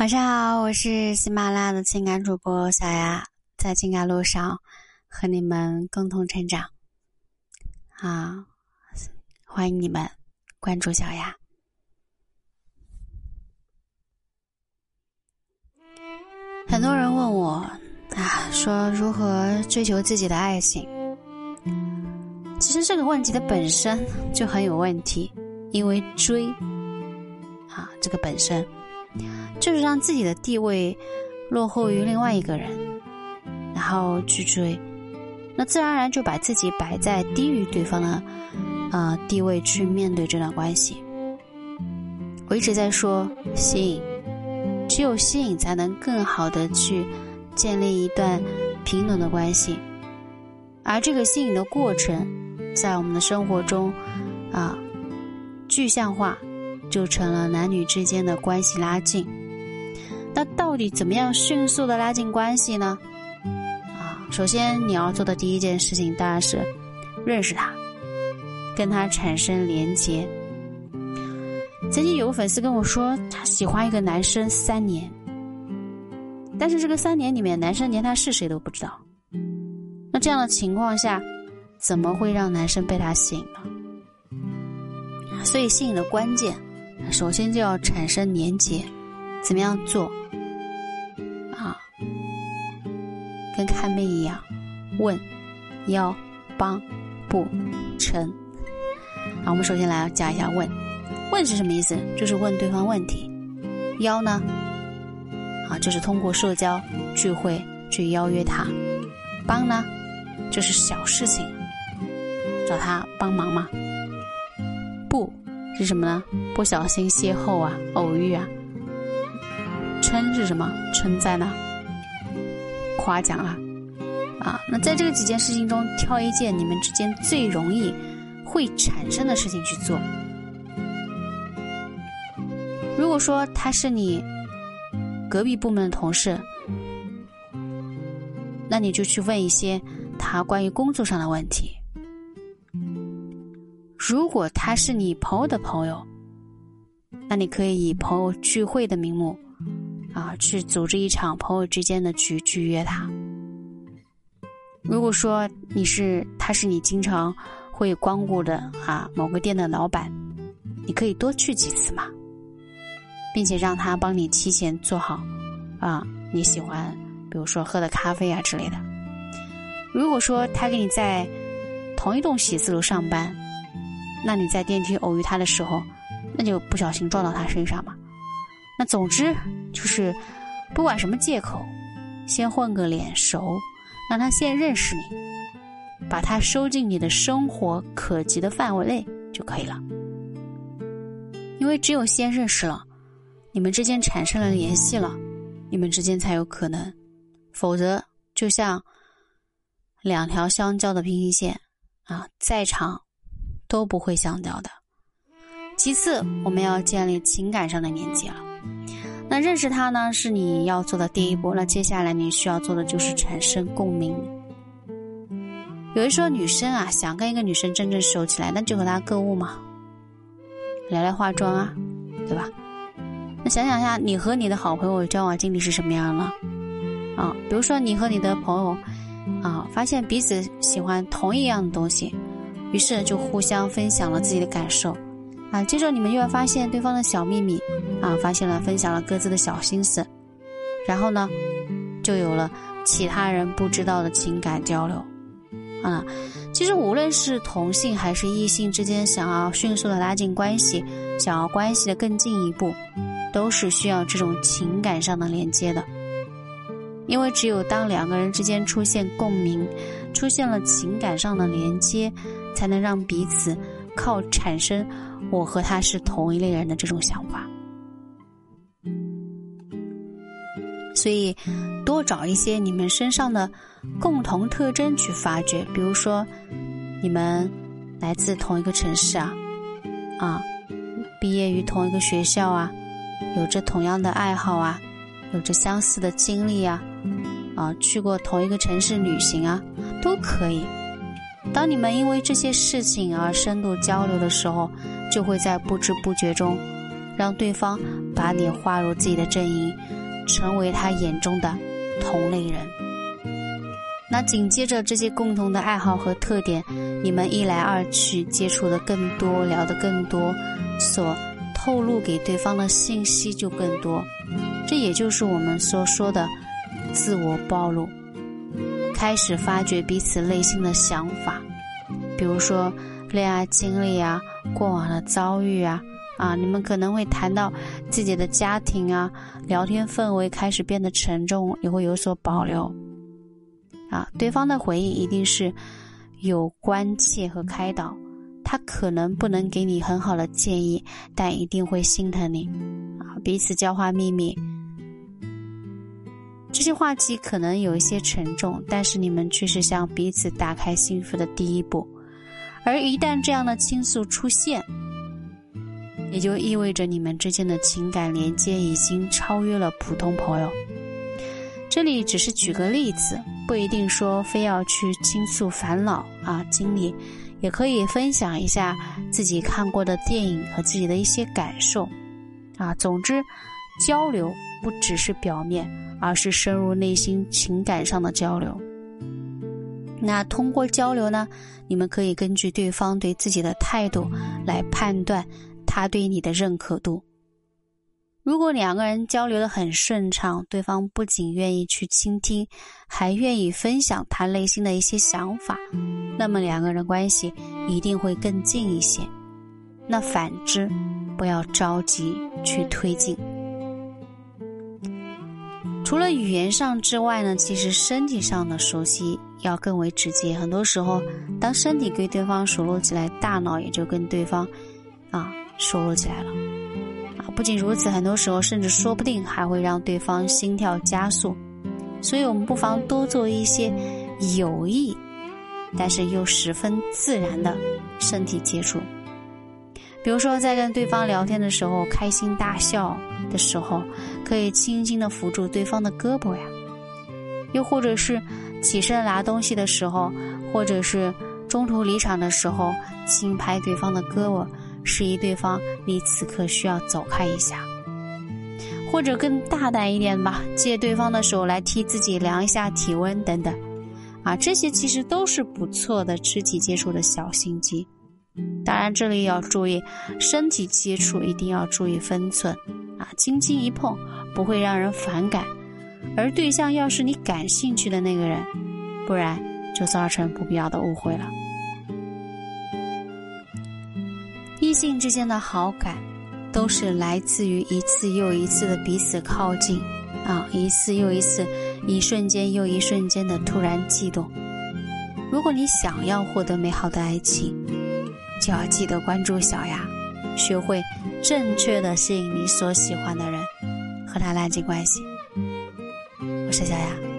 晚上好，我是喜马拉雅的情感主播小丫，在情感路上和你们共同成长。啊，欢迎你们关注小丫。很多人问我啊，说如何追求自己的爱情？其实这个问题的本身就很有问题，因为追啊，这个本身。就是让自己的地位落后于另外一个人，然后去追，那自然而然就把自己摆在低于对方的呃地位去面对这段关系。我一直在说吸引，只有吸引才能更好的去建立一段平等的关系，而这个吸引的过程，在我们的生活中啊具象化。就成了男女之间的关系拉近。那到底怎么样迅速的拉近关系呢？啊，首先你要做的第一件事情当然是认识他，跟他产生连接。曾经有个粉丝跟我说，他喜欢一个男生三年，但是这个三年里面，男生连他是谁都不知道。那这样的情况下，怎么会让男生被他吸引呢？所以吸引的关键。首先就要产生连接，怎么样做？啊，跟看病一样，问、邀、帮、不、成。好，我们首先来讲一下问。问是什么意思？就是问对方问题。邀呢？啊，就是通过社交聚会去邀约他。帮呢？就是小事情，找他帮忙嘛。不。是什么呢？不小心邂逅啊，偶遇啊。称是什么？称赞呢？夸奖啊。啊，那在这个几件事情中挑一件你们之间最容易会产生的事情去做。如果说他是你隔壁部门的同事，那你就去问一些他关于工作上的问题。如果他是你朋友的朋友，那你可以以朋友聚会的名目，啊，去组织一场朋友之间的局去约他。如果说你是他是你经常会光顾的啊某个店的老板，你可以多去几次嘛，并且让他帮你提前做好啊你喜欢，比如说喝的咖啡啊之类的。如果说他跟你在同一栋写字楼上班，那你在电梯偶遇他的时候，那就不小心撞到他身上嘛。那总之就是，不管什么借口，先混个脸熟，让他先认识你，把他收进你的生活可及的范围内就可以了。因为只有先认识了，你们之间产生了联系了，你们之间才有可能。否则，就像两条相交的平行线啊，再长。都不会相交的。其次，我们要建立情感上的连接了。那认识他呢，是你要做的第一步。那接下来你需要做的就是产生共鸣。有人说，女生啊，想跟一个女生真正熟起来，那就和她购物嘛，聊聊化妆啊，对吧？那想想下，你和你的好朋友交往经历是什么样呢？啊，比如说你和你的朋友啊，发现彼此喜欢同一样的东西。于是就互相分享了自己的感受，啊，接着你们又要发现对方的小秘密，啊，发现了分享了各自的小心思，然后呢，就有了其他人不知道的情感交流，啊，其实无论是同性还是异性之间，想要迅速的拉近关系，想要关系的更进一步，都是需要这种情感上的连接的，因为只有当两个人之间出现共鸣，出现了情感上的连接。才能让彼此靠产生我和他是同一类人的这种想法，所以多找一些你们身上的共同特征去发掘，比如说你们来自同一个城市啊，啊，毕业于同一个学校啊，有着同样的爱好啊，有着相似的经历啊，啊，去过同一个城市旅行啊，都可以。当你们因为这些事情而深度交流的时候，就会在不知不觉中，让对方把你划入自己的阵营，成为他眼中的同类人。那紧接着这些共同的爱好和特点，你们一来二去接触的更多，聊得更多，所透露给对方的信息就更多。这也就是我们所说的自我暴露，开始发掘彼此内心的想法，比如说恋爱经历啊，过往的遭遇啊，啊，你们可能会谈到自己的家庭啊，聊天氛围开始变得沉重，也会有所保留。啊，对方的回应一定是有关切和开导，他可能不能给你很好的建议，但一定会心疼你。啊，彼此交换秘密，这些话题可能有一些沉重，但是你们却是向彼此打开心扉的第一步。而一旦这样的倾诉出现，也就意味着你们之间的情感连接已经超越了普通朋友。这里只是举个例子。不一定说非要去倾诉烦恼啊经历，也可以分享一下自己看过的电影和自己的一些感受，啊，总之，交流不只是表面，而是深入内心情感上的交流。那通过交流呢，你们可以根据对方对自己的态度来判断他对你的认可度。如果两个人交流的很顺畅，对方不仅愿意去倾听，还愿意分享他内心的一些想法，那么两个人关系一定会更近一些。那反之，不要着急去推进。除了语言上之外呢，其实身体上的熟悉要更为直接。很多时候，当身体跟对方熟络起来，大脑也就跟对方啊熟络起来了。啊不仅如此，很多时候甚至说不定还会让对方心跳加速，所以我们不妨多做一些有益，但是又十分自然的身体接触。比如说，在跟对方聊天的时候，开心大笑的时候，可以轻轻的扶住对方的胳膊呀；又或者是起身拿东西的时候，或者是中途离场的时候，轻拍对方的胳膊。示意对方你此刻需要走开一下，或者更大胆一点吧，借对方的手来替自己量一下体温等等，啊，这些其实都是不错的肢体接触的小心机。当然，这里要注意身体接触一定要注意分寸，啊，轻轻一碰不会让人反感，而对象要是你感兴趣的那个人，不然就造成不必要的误会了。异性之间的好感，都是来自于一次又一次的彼此靠近，啊，一次又一次，一瞬间又一瞬间的突然悸动。如果你想要获得美好的爱情，就要记得关注小雅，学会正确的吸引你所喜欢的人，和他拉近关系。我是小雅。